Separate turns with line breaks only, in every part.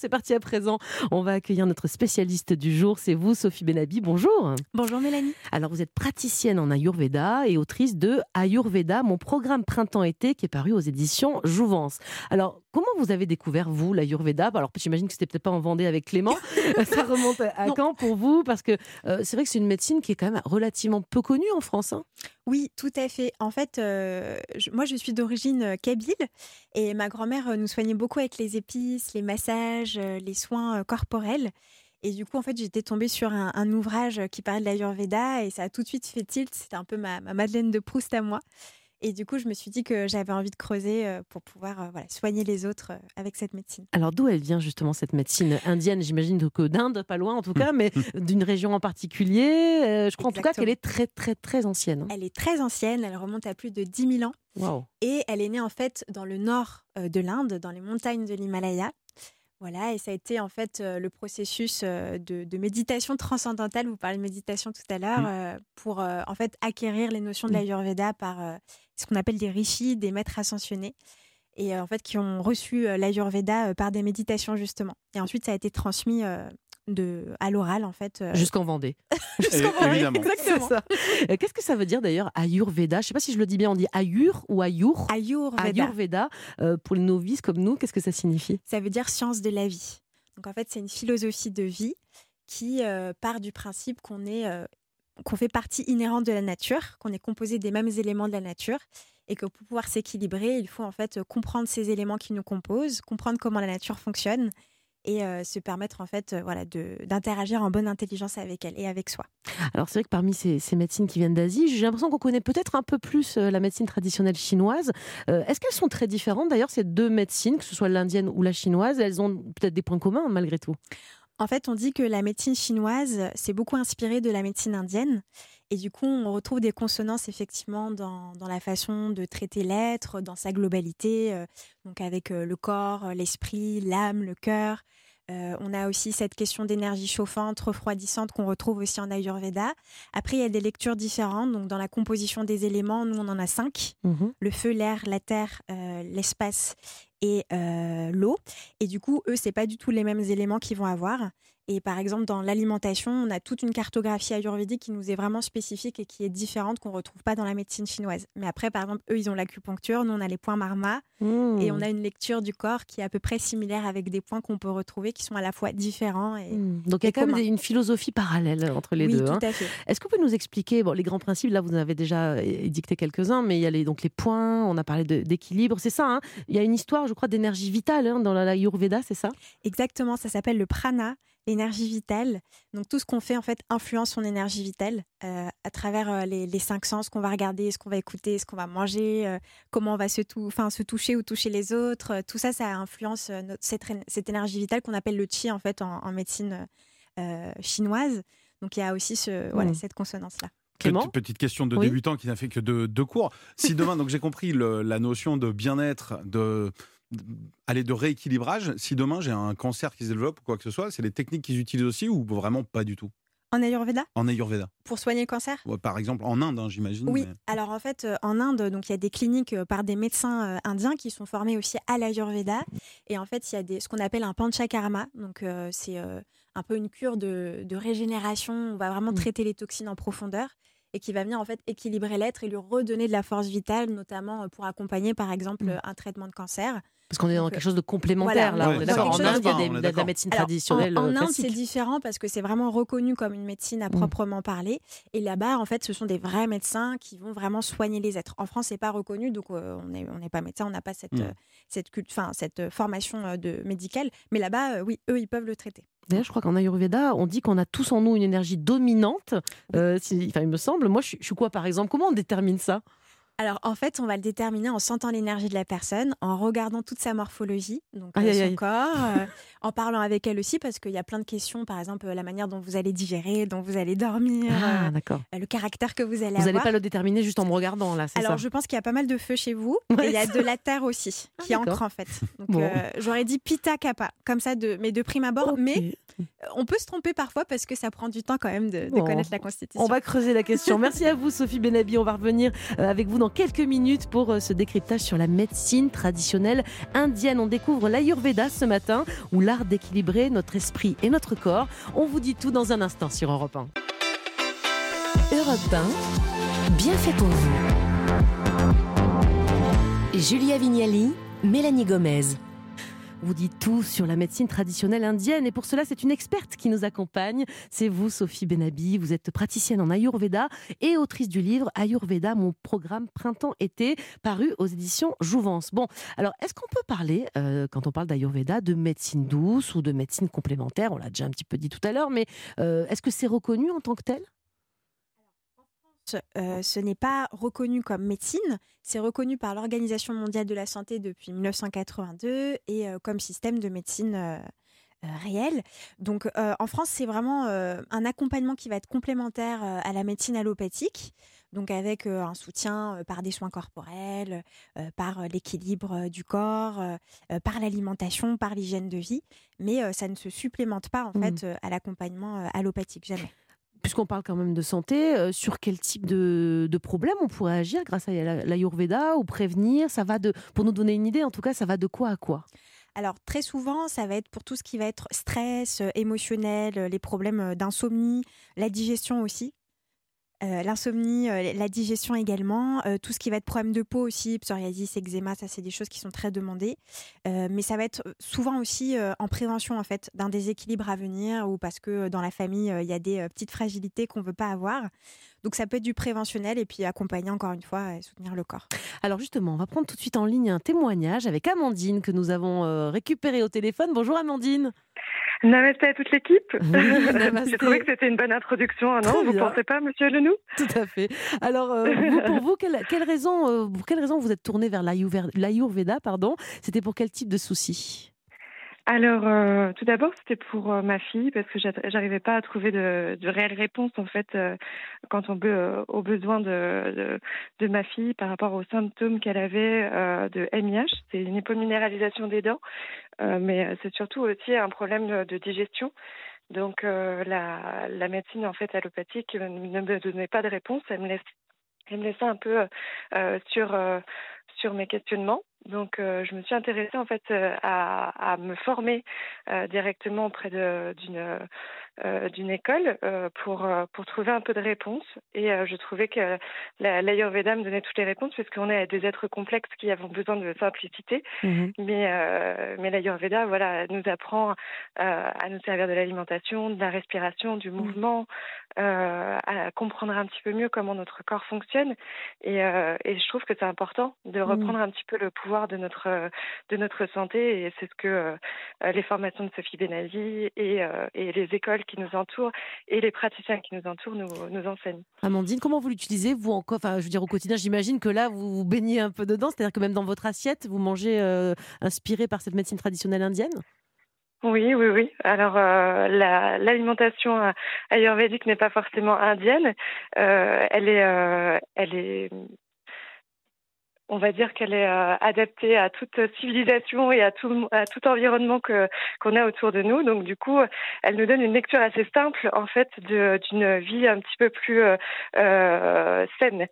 C'est parti à présent. On va accueillir notre spécialiste du jour. C'est vous, Sophie Benabi. Bonjour.
Bonjour Mélanie.
Alors, vous êtes praticienne en Ayurveda et autrice de Ayurveda, mon programme printemps-été qui est paru aux éditions Jouvence. Alors, comment vous avez découvert, vous, l'Ayurveda? Alors, j'imagine que c'était peut-être pas en Vendée avec Clément. Ça remonte à quand pour vous? Parce que euh, c'est vrai que c'est une médecine qui est quand même relativement peu connue en France. Hein.
Oui, tout à fait. En fait, euh, moi, je suis d'origine euh, kabyle et ma grand-mère nous soignait beaucoup avec les épices, les massages euh, les soins euh, corporels. Et du coup, en fait, j'étais tombée sur un, ouvrage qui parlait de l'Ayurveda et ça a tout de suite fait tilt. C'était un peu ma, Madeleine de Proust à moi. Et du coup, je me suis dit que j'avais envie de creuser euh, pour pouvoir voilà, soigner les autres avec cette médecine.
Alors, d'où elle vient justement cette médecine indienne? J'imagine que d'Inde, pas loin en tout cas, mais d'une région en particulier. je crois en tout cas qu'elle est très, très, très ancienne.
Elle est très ancienne. Elle remonte à plus de 10 000 ans.
Wow.
Et elle est née en fait dans le nord de l'Inde, dans les montagnes de l'Himalaya. Voilà, et ça a été en fait le processus de, méditation transcendantale. Vous parlez de méditation tout à l'heure, mmh. pour en fait acquérir les notions de mmh. l'Ayurveda par ce qu'on appelle des rishis, des maîtres ascensionnés, et en fait qui ont reçu l'Ayurveda par des méditations justement. Et ensuite, ça a été transmis de, à l'oral, en fait.
Euh. Jusqu'en Vendée.
Jusqu'en Vendée,
exactement. Euh, qu'est-ce que ça veut dire d'ailleurs Ayurveda? Je ne sais pas si je le dis bien, on dit Ayur ou Ayur?
Ayurveda.
Ayurveda, euh, pour les novices comme nous, qu'est-ce que ça signifie?
Ça veut dire science de la vie. Donc en fait, c'est une philosophie de vie qui part du principe qu'on est qu'on fait partie inhérente de la nature, qu'on est composé des mêmes éléments de la nature et que pour pouvoir s'équilibrer, il faut en fait comprendre ces éléments qui nous composent, comprendre comment la nature fonctionne et se permettre en fait voilà d'interagir en bonne intelligence avec elle et avec soi.
Alors c'est vrai que parmi ces, médecines qui viennent d'Asie, j'ai l'impression qu'on connaît peut-être un peu plus la médecine traditionnelle chinoise. Est-ce qu'elles sont très différentes d'ailleurs ces deux médecines, que ce soit l'indienne ou la chinoise? Elles ont peut-être des points communs malgré tout.
En fait, on dit que la médecine chinoise s'est beaucoup inspirée de la médecine indienne. Et du coup, on retrouve des consonances effectivement dans, la façon de traiter l'être, dans sa globalité, donc avec le corps, l'esprit, l'âme, le cœur. Euh, on a aussi cette question d'énergie chauffante, refroidissante qu'on retrouve aussi en Ayurveda. Après, il y a des lectures différentes. Donc, dans la composition des éléments, nous, on en a cinq mhm. le feu, l'air, la terre, euh, l'espace et euh, l'eau. Et du coup, eux, c'est pas du tout les mêmes éléments qu'ils vont avoir. Et par exemple, dans l'alimentation, on a toute une cartographie ayurvédique qui nous est vraiment spécifique et qui est différente, qu'on ne retrouve pas dans la médecine chinoise. Mais après, par exemple, eux, ils ont l'acupuncture, nous, on a les points marma, mmh. et on a une lecture du corps qui est à peu près similaire avec des points qu'on peut retrouver qui sont à la fois différents. Et,
mmh. Donc il y a comme une philosophie parallèle entre les deux.
Oui,
hein.
tout à fait.
Est-ce que vous pouvez nous expliquer bon, les grands principes Là, vous en avez déjà dicté quelques-uns, mais il y a les, donc les points, on a parlé d'équilibre, c'est ça. Hein il y a une histoire, je crois, d'énergie vitale hein, dans l'Ayurveda, c'est ça?
Exactement, ça s'appelle le prana l'énergie vitale. Donc tout ce qu'on fait en fait influence son énergie vitale euh, à travers euh, les, cinq sens qu'on va regarder, ce qu'on va écouter, ce qu'on va manger, euh, comment on va se, se toucher ou toucher les autres. tout ça, ça influence cette, énergie vitale qu'on appelle le chi en fait en, médecine chinoise. Donc il y a aussi ce, voilà, mmh. cette consonance-là.
Petite, petite, question de débutant qui n'a fait que deux, cours. Si demain, donc j'ai compris la notion de bien-être, de aller de rééquilibrage. Si demain j'ai un cancer qui se développe ou quoi que ce soit, c'est les techniques qu'ils utilisent aussi ou vraiment pas du tout?
En Ayurveda?
En Ayurveda.
Pour soigner le cancer?
Par exemple, en Inde, hein, j'imagine.
Oui, alors en fait, euh, en Inde, donc il y a des cliniques euh, par des médecins euh, indiens qui sont formés aussi à l'Ayurveda. Et en fait, il y a des, ce qu'on appelle un panchakarma. Donc c'est un peu une cure de, de, régénération. On va vraiment mmh. traiter les toxines en profondeur et qui va venir en fait équilibrer l'être et lui redonner de la force vitale, notamment pour accompagner par exemple mmh. un traitement de cancer.
Parce qu'on est dans quelque chose de complémentaire là. on est d'accord. En Inde, il y a de la médecine traditionnelle.
En,
en
Inde, c'est différent parce que c'est vraiment reconnu comme une médecine à mmh. proprement parler. Et là-bas, en fait, ce sont des vrais médecins qui vont vraiment soigner les êtres. En France, c'est pas reconnu, donc euh, on n'est on est pas médecin, on n'a pas cette, mmh. euh, cette, fin, cette euh, formation de médicale. Mais là-bas, oui, eux, ils peuvent le traiter.
D'ailleurs, je crois qu'en Ayurveda, on dit qu'on a tous en nous une énergie dominante. enfin, il me semble. Moi, je suis quoi, par exemple? Comment on détermine ça?
Alors en fait, on va le déterminer en sentant l'énergie de la personne, en regardant toute sa morphologie, donc euh, son corps, euh, en parlant avec elle aussi, parce qu'il y a plein de questions, par exemple la manière dont vous allez digérer, dont vous allez dormir,
ah, euh,
le caractère que vous allez
avoir.
Vous
n'allez pas le déterminer juste en me regardant là, c'est
ça Alors je pense qu'il y a pas mal de feu chez vous, et il y a de la terre aussi ah, qui ancre en fait. Donc j'aurais dit Pita Kappa, comme ça, de, mais de prime abord, mais on peut se tromper parfois parce que ça prend du temps quand même de, connaître la constitution.
On va creuser la question. Merci à vous Sophie Benabi, on va revenir avec vous dans quelques minutes pour ce décryptage sur la médecine traditionnelle indienne. On découvre l'Ayurveda ce matin, où l'art d'équilibrer notre esprit et notre corps. On vous dit tout dans un instant sur Europe 1.
Europe 1, bien fait pour vous. Julia Vignali, Mélanie Gomez
vous dit tout sur la médecine traditionnelle indienne. Et pour cela, c'est une experte qui nous accompagne. C'est vous, Sophie Benabi. Vous êtes praticienne en Ayurveda et autrice du livre Ayurveda, mon programme printemps-été, paru aux éditions Jouvence. Bon, alors, est-ce qu'on peut parler, euh, quand on parle d'Ayurveda, de médecine douce ou de médecine complémentaire? On l'a déjà un petit peu dit tout à l'heure, mais euh, est-ce que c'est reconnu en tant que tel?
Euh, ce n'est pas reconnu comme médecine, c'est reconnu par l'Organisation mondiale de la santé depuis 1982 et euh, comme système de médecine euh, réel. Donc en France, c'est vraiment un accompagnement qui va être complémentaire à la médecine allopathique. Donc avec un soutien par des soins corporels, par l'équilibre du corps, par l'alimentation, par l'hygiène de vie, mais ça ne se supplémente pas en mmh. fait à l'accompagnement allopathique jamais
puisqu'on parle quand même de santé, euh, sur quel type de, de, problème on pourrait agir grâce à l'Ayurveda ou prévenir Ça va de, pour nous donner une idée, en tout cas, ça va de quoi à quoi?
Alors très souvent, ça va être pour tout ce qui va être stress, euh, émotionnel, euh, les problèmes d'insomnie, la digestion aussi. Euh, l'insomnie, euh, la digestion également, euh, tout ce qui va être problème de peau aussi, psoriasis, eczéma, ça c'est des choses qui sont très demandées. mais ça va être souvent aussi en prévention en fait d'un déséquilibre à venir ou parce que dans la famille il y a des petites fragilités qu'on veut pas avoir. Donc ça peut être du préventionnel et puis accompagner encore une fois et soutenir le corps.
Alors justement, on va prendre tout de suite en ligne un témoignage avec Amandine que nous avons récupéré au téléphone. Bonjour Amandine.
Namasté à toute l'équipe. J'ai trouvé que c'était une bonne introduction, hein, non Vous ne pensez pas, monsieur Lenou?
Tout à fait. Alors, euh, pour vous, quelle, raison, euh, pour quelle raison vous êtes tourné vers l'Ayurveda pardon? C'était pour quel type de souci
alors, euh, tout d'abord, c'était pour euh, ma fille parce que j'arrivais pas à trouver de, de réponses en fait euh, quand on veut aux besoins de, de, ma fille par rapport aux symptômes qu'elle avait de MIH. C'est une hypominéralisation des dents, mais c'est surtout aussi un problème de, digestion. Donc, la, la médecine en fait allopathique ne me donnait pas de réponse. Elle me laissait, elle me laissait un peu sur sur mes questionnements. Donc, euh, je me suis intéressée en fait euh, à, à me former euh, directement auprès d'une d'une école euh, pour, euh, pour trouver un peu de réponses. Et je trouvais que l'Ayurveda me donnait toutes les réponses puisqu'on est des êtres complexes qui avons besoin de simplicité. Mhm. Mais, mais l'Ayurveda voilà, nous apprend à nous servir de l'alimentation, de la respiration, du mhm. mouvement, à comprendre un petit peu mieux comment notre corps fonctionne. Et, et je trouve que c'est important de mhm. reprendre un petit peu le pouvoir de notre, de notre santé. Et c'est ce que les formations de Sophie Benazi et, et les écoles qui nous entourent et les praticiens qui nous entourent nous, nous enseignent.
Amandine, comment vous l'utilisez vous encore Enfin, je veux dire au quotidien, j'imagine que là vous vous baignez un peu dedans, c'est-à-dire que même dans votre assiette, vous mangez euh, inspiré par cette médecine traditionnelle indienne?
Oui, oui, oui. Alors euh, l'alimentation ayurvédique n'est pas forcément indienne. Euh, elle est, elle est on va dire qu'elle est euh, adaptée à toute civilisation et à tout, à tout environnement qu'on a autour de nous. Donc du coup, elle nous donne une lecture assez simple en fait d'une vie un petit peu plus euh, euh saine.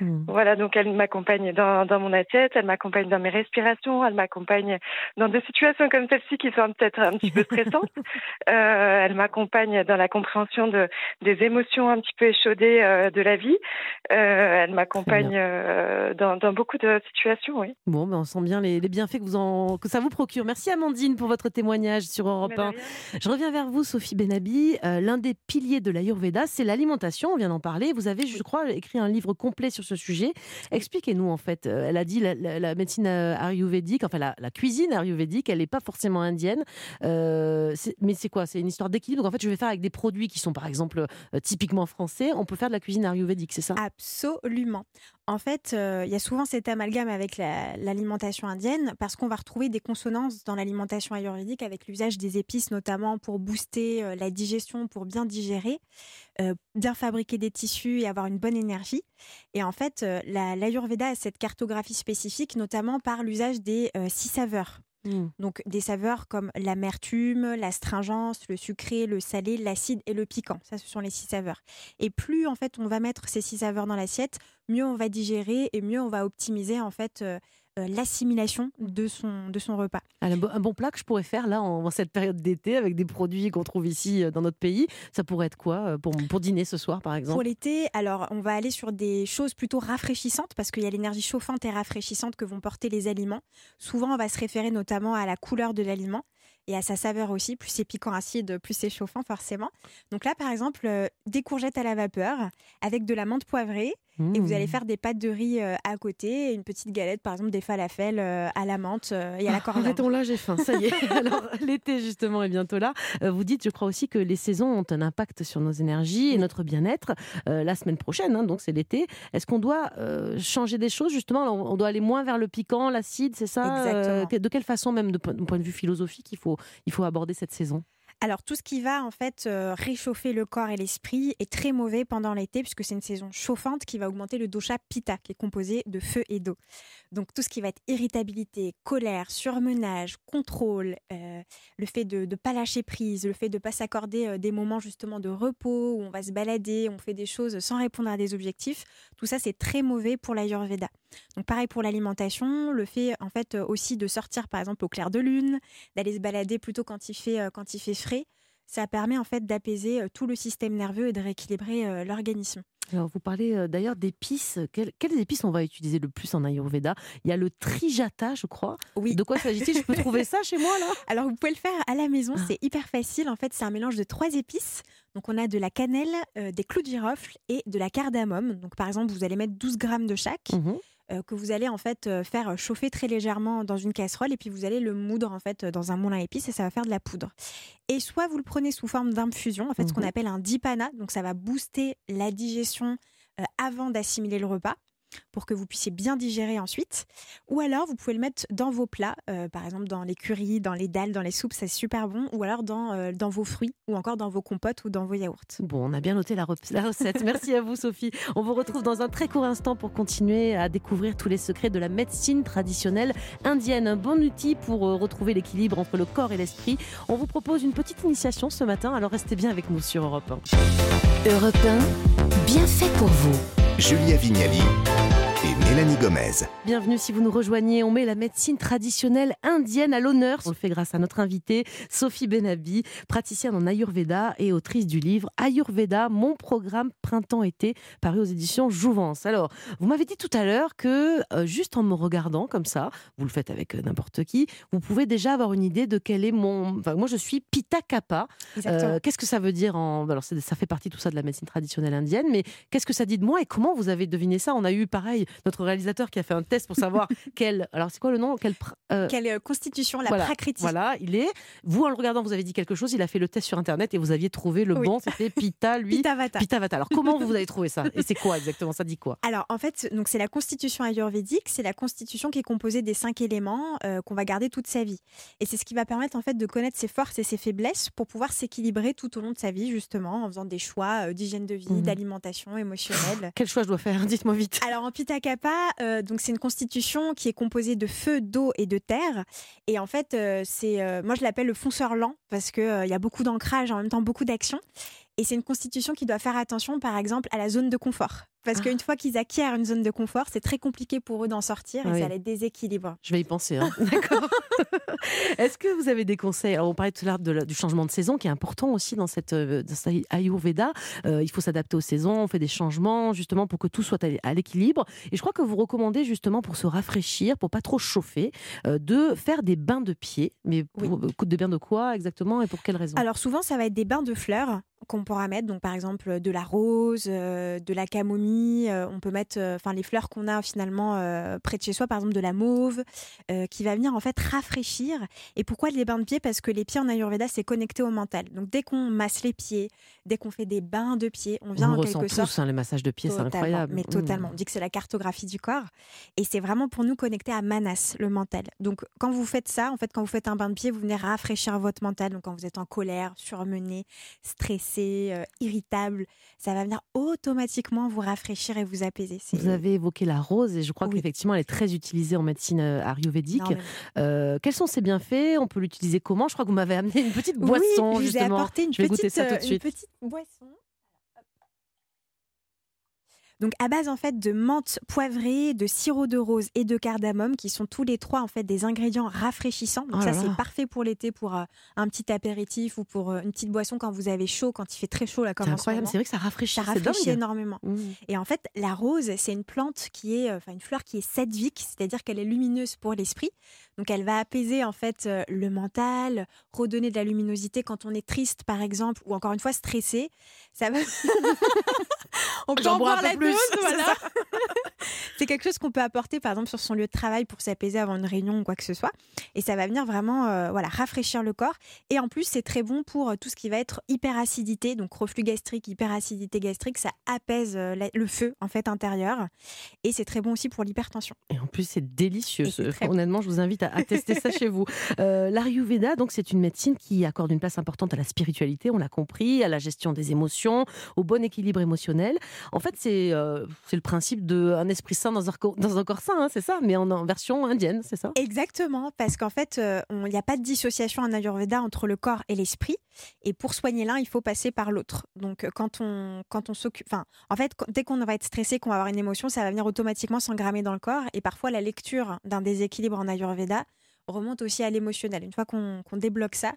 Hmm. Voilà, donc elle m'accompagne dans, dans mon assiette, elle m'accompagne dans mes respirations, elle m'accompagne dans des situations comme celle-ci qui sont peut-être un petit peu stressantes. euh, elle m'accompagne dans la compréhension de des émotions un petit peu échaudées euh, de la vie. elle m'accompagne dans, dans beaucoup de situation, oui.
Bon, ben on sent bien les, bienfaits que, vous en, que ça vous procure. Merci Amandine pour votre témoignage sur Europe 1. Je reviens vers vous, Sophie Benabi. Euh, l'un des piliers de l'Ayurveda, c'est l'alimentation. On vient d'en parler. Vous avez, je crois, écrit un livre complet sur ce sujet. Expliquez-nous, en fait. Euh, elle a dit la, médecine euh, ayurvédique, enfin la, cuisine ayurvédique, elle n'est pas forcément indienne. mais c'est quoi? C'est une histoire d'équilibre. En fait, je vais faire avec des produits qui sont, par exemple, typiquement français. On peut faire de la cuisine ayurvédique, c'est ça?
Absolument. En fait, il y a souvent cet amalgame avec l'alimentation indienne parce qu'on va retrouver des consonances dans l'alimentation ayurvédique avec l'usage des épices, notamment pour booster euh, la digestion, pour bien digérer, euh, bien fabriquer des tissus et avoir une bonne énergie. Et en fait, euh, l'ayurveda a cette cartographie spécifique, notamment par l'usage des six saveurs. Mmh. Donc des saveurs comme l'amertume, l'astringence, le sucré, le salé, l'acide et le piquant. Ça, ce sont les six saveurs. Et plus en fait on va mettre ces six saveurs dans l'assiette, mieux on va digérer et mieux on va optimiser en fait euh, l'assimilation de son, de son repas.
Un bon plat que je pourrais faire là en, cette période d'été avec des produits qu'on trouve ici dans notre pays, ça pourrait être quoi pour, pour dîner ce soir par exemple?
Pour l'été, alors on va aller sur des choses plutôt rafraîchissantes parce qu'il y a l'énergie chauffante et rafraîchissante que vont porter les aliments. Souvent on va se référer notamment à la couleur de l'aliment et à sa saveur aussi. Plus c'est piquant acide, plus c'est chauffant forcément. Donc là, par exemple, euh, des courgettes à la vapeur avec de la menthe poivrée, et vous allez mmh. faire des pâtes de riz euh, à côté, une petite galette, par exemple des falafels euh, à la menthe euh, et à la ah, coriandre.
Arrêtons là, j'ai faim, ça y est. Alors, l'été, justement, est bientôt là. vous dites, je crois aussi que les saisons ont un impact sur nos énergies et notre bien-être. la semaine prochaine, hein, donc c'est l'été. Est-ce qu'on doit changer des choses, justement? On doit aller moins vers le piquant, l'acide, c'est ça
Exactement.
De quelle façon, même de point de vue philosophique, il faut, il faut aborder cette saison?
Alors tout ce qui va en fait euh, réchauffer le corps et l'esprit est très mauvais pendant l'été puisque c'est une saison chauffante qui va augmenter le dosha pitta qui est composé de feu et d'eau. Donc tout ce qui va être irritabilité, colère, surmenage, contrôle, euh, le fait de ne pas lâcher prise, le fait de ne pas s'accorder euh, des moments justement de repos où on va se balader, on fait des choses sans répondre à des objectifs, tout ça c'est très mauvais pour l'ayurveda. Donc pareil pour l'alimentation, le fait en fait aussi de sortir par exemple au clair de lune, d'aller se balader plutôt quand il fait quand il fait frais ça permet en fait d'apaiser euh, tout le système nerveux et de rééquilibrer euh, l'organisme.
Alors, vous parlez euh, d'ailleurs d'épices. Quelles, épices on va utiliser le plus en Ayurveda? Il y a le trijata, je crois.
Oui.
De quoi s'agit-il? Je peux trouver ça chez moi là
Alors, vous pouvez le faire à la maison. Ah. C'est hyper facile. En fait, c'est un mélange de trois épices. Donc, on a de la cannelle, des clous de girofle et de la cardamome. Donc, par exemple, vous allez mettre 12 grammes de chaque. Mmh euh, que vous allez en fait euh, faire chauffer très légèrement dans une casserole et puis vous allez le moudre en fait dans un moulin à épices et ça va faire de la poudre. Et soit vous le prenez sous forme d'infusion, en fait ce qu'on mmh appelle un dipana, donc ça va booster la digestion euh, avant d'assimiler le repas pour que vous puissiez bien digérer ensuite. Ou alors, vous pouvez le mettre dans vos plats, euh, par exemple dans les currys, dans les dalles, dans les soupes, c'est super bon. Ou alors dans, euh, dans vos fruits, ou encore dans vos compotes ou dans vos yaourts.
Bon, on a bien noté la, recette. Merci à vous, Sophie. On vous retrouve dans un très court instant pour continuer à découvrir tous les secrets de la médecine traditionnelle indienne. Un bon outil pour euh, retrouver l'équilibre entre le corps et l'esprit. On vous propose une petite initiation ce matin, alors restez bien avec nous sur Europe
1. Europe 1, bien fait pour vous.
Julia Vignali et Mélanie Gomez.
Bienvenue si vous nous rejoignez. On met la médecine traditionnelle indienne à l'honneur. On le fait grâce à notre invitée Sophie Benabi, praticienne en Ayurveda et autrice du livre Ayurveda, mon programme printemps-été, paru aux éditions Jouvence. Alors, vous m'avez dit tout à l'heure que euh, juste en me regardant comme ça, vous le faites avec euh, n'importe qui, vous pouvez déjà avoir une idée de quel est mon. Enfin, moi, je suis Pitta Kappa. Euh, qu'est-ce que ça veut dire en. Alors, ça fait partie tout ça de la médecine traditionnelle indienne, mais qu'est-ce que ça dit de moi et comment vous avez deviné ça? On a eu pareil notre réalisateur qui a fait un test pour savoir quelle. Alors, c'est quoi le nom?
Quelle, euh, quelle euh, constitution, la
voilà. Voilà, il est. Vous, en le regardant, vous avez dit quelque chose. Il a fait le test sur Internet et vous aviez trouvé le bon. C'était Pita, lui.
Pitavata.
Pitavata. Alors, comment vous avez trouvé ça? Et c'est quoi exactement? Ça dit quoi?
Alors, en fait, donc c'est la constitution ayurvédique. C'est la constitution qui est composée des cinq éléments euh, qu'on va garder toute sa vie. Et c'est ce qui va permettre en fait de connaître ses forces et ses faiblesses pour pouvoir s'équilibrer tout au long de sa vie, justement, en faisant des choix d'hygiène de vie, mhm. d'alimentation émotionnelle.
Quel choix je dois faire? Dites-moi vite.
Alors, en Pitta Kappa, euh, donc c'est une constitution qui est composée de feu, d'eau et de terre. Et en fait, euh, c'est, euh, moi je l'appelle le fonceur lent parce qu'il y a beaucoup d'ancrage, en même temps beaucoup d'action. Et c'est une constitution qui doit faire attention, par exemple, à la zone de confort. Parce ah. qu'une fois qu'ils acquièrent une zone de confort, c'est très compliqué pour eux d'en sortir et ça les déséquilibre.
Je vais y penser. Hein. D'accord. Est-ce que vous avez des conseils? On parlait tout à l'heure du changement de saison qui est important aussi dans cette, euh, Ayurveda. Euh, il faut s'adapter aux saisons, on fait des changements justement pour que tout soit à l'équilibre. Et je crois que vous recommandez justement pour se rafraîchir, pour pas trop chauffer, euh, de faire des bains de pied. Mais pour, de bains de quoi exactement et pour quelles raisons?
Alors souvent, ça va être des bains de fleurs qu'on pourra mettre, donc par exemple de la rose, de la camomille euh, on peut mettre euh, les fleurs qu'on a finalement euh, près de chez soi, par exemple de la mauve, qui va venir en fait rafraîchir. Et pourquoi les bains de pieds? Parce que les pieds en Ayurveda, c'est connecté au mental. Donc dès qu'on masse les pieds, dès qu'on fait des bains de pieds, on vient en quelque sorte.
tous hein, les massages de pieds, c'est incroyable.
Mais totalement. Mmh. On dit que c'est la cartographie du corps. Et c'est vraiment pour nous connecter à Manas, le mental. Donc quand vous faites ça, en fait, quand vous faites un bain de pieds, vous venez rafraîchir votre mental. Donc quand vous êtes en colère, surmené, stressé, irritable, ça va venir automatiquement vous rafraîchir et vous apaiser.
Vous avez évoqué la rose et je crois qu'effectivement elle est très utilisée en médecine euh, ayurvédique. Euh, quels sont ses bienfaits? On peut l'utiliser comment? Je crois que vous m'avez amené une petite boisson.
Oui,
je vous ai
apporté une,
je vais
petite,
goûter ça tout de
euh,
suite.
une petite boisson. Donc à base en fait de menthe poivrée, de sirop de rose et de cardamome, qui sont tous les trois en fait des ingrédients rafraîchissants. Donc
Oh
ça c'est parfait pour l'été, pour euh, un petit apéritif ou pour euh, une petite boisson quand vous avez chaud, quand il fait très chaud là comme
C'est incroyable, c'est vrai que ça rafraîchit.
Ça rafraîchit
dingue.
énormément.
Mmh.
Et en fait, la rose, c'est une plante qui est, euh, enfin une fleur qui est sédvique, c'est-à-dire qu'elle est lumineuse pour l'esprit. Donc elle va apaiser en fait le mental, redonner de la luminosité quand on est triste par exemple, ou encore une fois stressé. Ça va. on peut en boire la
plus,
dose, voilà. c'est quelque chose qu'on peut apporter par exemple sur son lieu de travail pour s'apaiser avant une réunion ou quoi que ce soit. Et ça va venir vraiment euh, voilà, rafraîchir le corps. Et en plus, c'est très bon pour euh, tout ce qui va être hyperacidité, donc reflux gastrique, hyperacidité gastrique. Ça apaise euh, la- le feu en fait intérieur. Et c'est très bon aussi pour l'hypertension.
Et en plus, c'est délicieux.
Bon.
Honnêtement, je vous invite à, à tester ça chez vous. Euh, L'Ayurveda, donc, c'est une médecine qui accorde une place importante à la spiritualité, on l'a compris, à la gestion des émotions, au bon équilibre émotionnel. En fait, c'est euh, le principe d'un esprit sain dans un, corps- dans un corps sain, hein, c'est ça, mais en, version indienne, c'est ça
Exactement, parce qu'en fait, euh, il n'y a pas de dissociation en Ayurveda entre le corps et l'esprit. Et pour soigner l'un, il faut passer par l'autre. Donc, euh, quand on, quand on s'occupe. Enfin, en fait, dès qu'on va être stressé, qu'on va avoir une émotion, ça va venir automatiquement s'engrammer dans le corps. Et parfois, la lecture d'un déséquilibre en Ayurveda remonte aussi à l'émotionnel. Une fois qu'on débloque ça,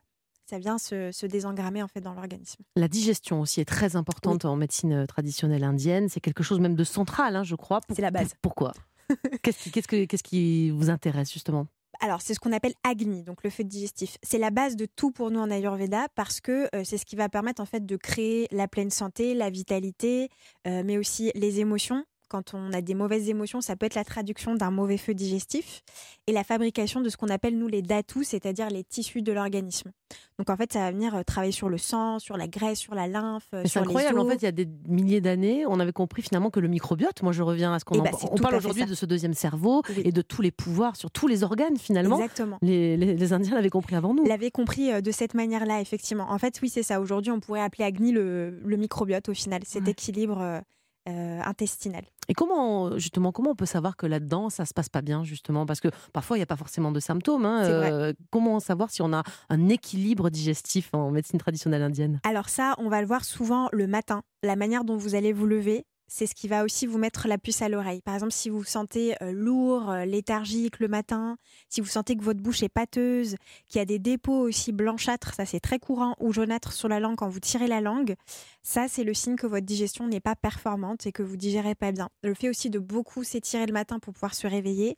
ça vient se, se désengrammer en fait dans l'organisme.
La digestion aussi est très importante en médecine euh, traditionnelle indienne. C'est quelque chose même de central, hein, je crois.
C'est la base.
Pourquoi Qu'est-ce qui, qu'est-ce que- qu'est-ce qui vous intéresse justement?
Alors, c'est ce qu'on appelle Agni, donc le feu digestif. C'est la base de tout pour nous en Ayurveda parce que euh, c'est ce qui va permettre en fait de créer la pleine santé, la vitalité, euh, mais aussi les émotions. Quand on a des mauvaises émotions, ça peut être la traduction d'un mauvais feu digestif et la fabrication de ce qu'on appelle nous les datus, c'est-à-dire les tissus de l'organisme. Donc en fait, ça va venir euh, travailler sur le sang, sur la graisse, sur la lymphe, euh,
C'est incroyable. En fait, il y a des milliers d'années, on avait compris finalement que le microbiote, moi je reviens à ce qu'on
Eh
en-
c'est
on parle aujourd'hui de ce deuxième cerveau
Oui.
et de tous les pouvoirs sur tous les organes finalement.
Exactement.
Les, les- les Indiens l'avaient compris avant nous.
l'avait compris euh, de cette manière-là, effectivement. En fait, oui, c'est ça. Aujourd'hui, on pourrait appeler Agni le, le microbiote au final, cet
Ouais.
équilibre euh, euh, intestinal.
Et comment, justement, comment on peut savoir que là-dedans, ça se passe pas bien, justement? Parce que parfois, il n'y a pas forcément de symptômes. hein. Euh, comment savoir si on a un équilibre digestif en médecine traditionnelle indienne?
Alors ça, on va le voir souvent le matin. La manière dont vous allez vous lever, c'est ce qui va aussi vous mettre la puce à l'oreille. Par exemple, si vous vous sentez euh, lourd, euh, léthargique le matin, si vous sentez que votre bouche est pâteuse, qu'il y a des dépôts aussi blanchâtres, ça c'est très courant, ou jaunâtres sur la langue quand vous tirez la langue, ça c'est le signe que votre digestion n'est pas performante et que vous digérez pas bien. Le fait aussi de beaucoup s'étirer le matin pour pouvoir se réveiller,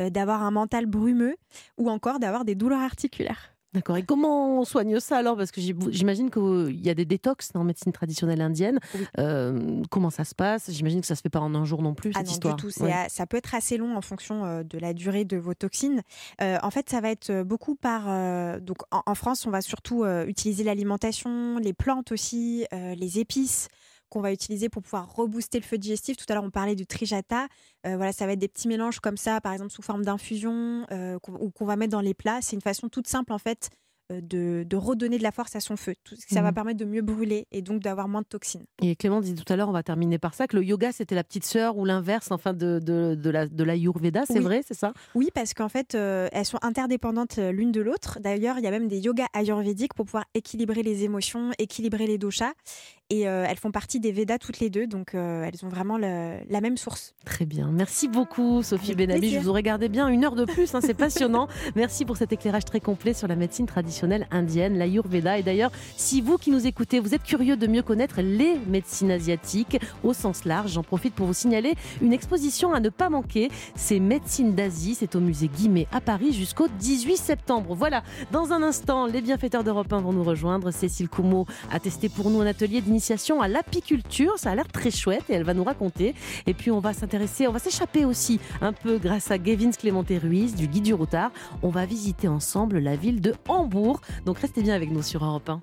euh, d'avoir un mental brumeux, ou encore d'avoir des douleurs articulaires.
D'accord. Et comment on soigne ça alors? Parce que j'im- j'imagine qu'il y a des détox en médecine traditionnelle indienne.
Oui.
Euh, comment ça se passe? J'imagine que ça se fait pas en un jour non plus,
Ah
cette
non,
histoire.
du tout.
Ouais.
Ça peut être assez long en fonction euh, de la durée de vos toxines. Euh, en fait, ça va être beaucoup par. euh, donc, en, en France, on va surtout utiliser l'alimentation, les plantes aussi, les épices qu'on va utiliser pour pouvoir rebooster le feu digestif. Tout à l'heure, on parlait du trijata. Euh, voilà, ça va être des petits mélanges comme ça, par exemple sous forme d'infusion, euh, ou qu'on va mettre dans les plats. C'est une façon toute simple, en fait, euh, de, de redonner de la force à son feu. Tout- Ça va
Mhm.
permettre de mieux brûler et donc d'avoir moins de toxines.
Et Clément dit tout à l'heure, on va terminer par ça, que le yoga c'était la petite sœur ou l'inverse enfin de, de, de la de c'est
Oui.
vrai, c'est ça?
Oui, parce qu'en fait, euh, elles sont interdépendantes l'une de l'autre. D'ailleurs, il y a même des yogas ayurvédiques pour pouvoir équilibrer les émotions, équilibrer les doshas. Et euh, elles font partie des Védas toutes les deux, donc euh, elles ont vraiment le- la même source.
Très bien. Merci beaucoup, Sophie Benabi. Je vous aurais gardé bien une heure de plus. hein, c'est passionnant. Merci pour cet éclairage très complet sur la médecine traditionnelle indienne, l'Ayurveda. Et d'ailleurs, si vous qui nous écoutez, vous êtes curieux de mieux connaître les médecines asiatiques au sens large, j'en profite pour vous signaler une exposition à ne pas manquer. C'est Médecine d'Asie. C'est au musée Guimet à Paris jusqu'au 18 septembre. Voilà. Dans un instant, les bienfaiteurs d'Europe 1 vont nous rejoindre. Cécile Coumeau a testé pour nous un atelier à l'apiculture. Ça a l'air très chouette et elle va nous raconter. Et puis on va s'intéresser, on va s'échapper aussi un peu grâce à Gavin Clémenté Ruiz du Guide du Routard. On va visiter ensemble la ville de Hambourg. Donc restez bien avec nous sur Europe 1.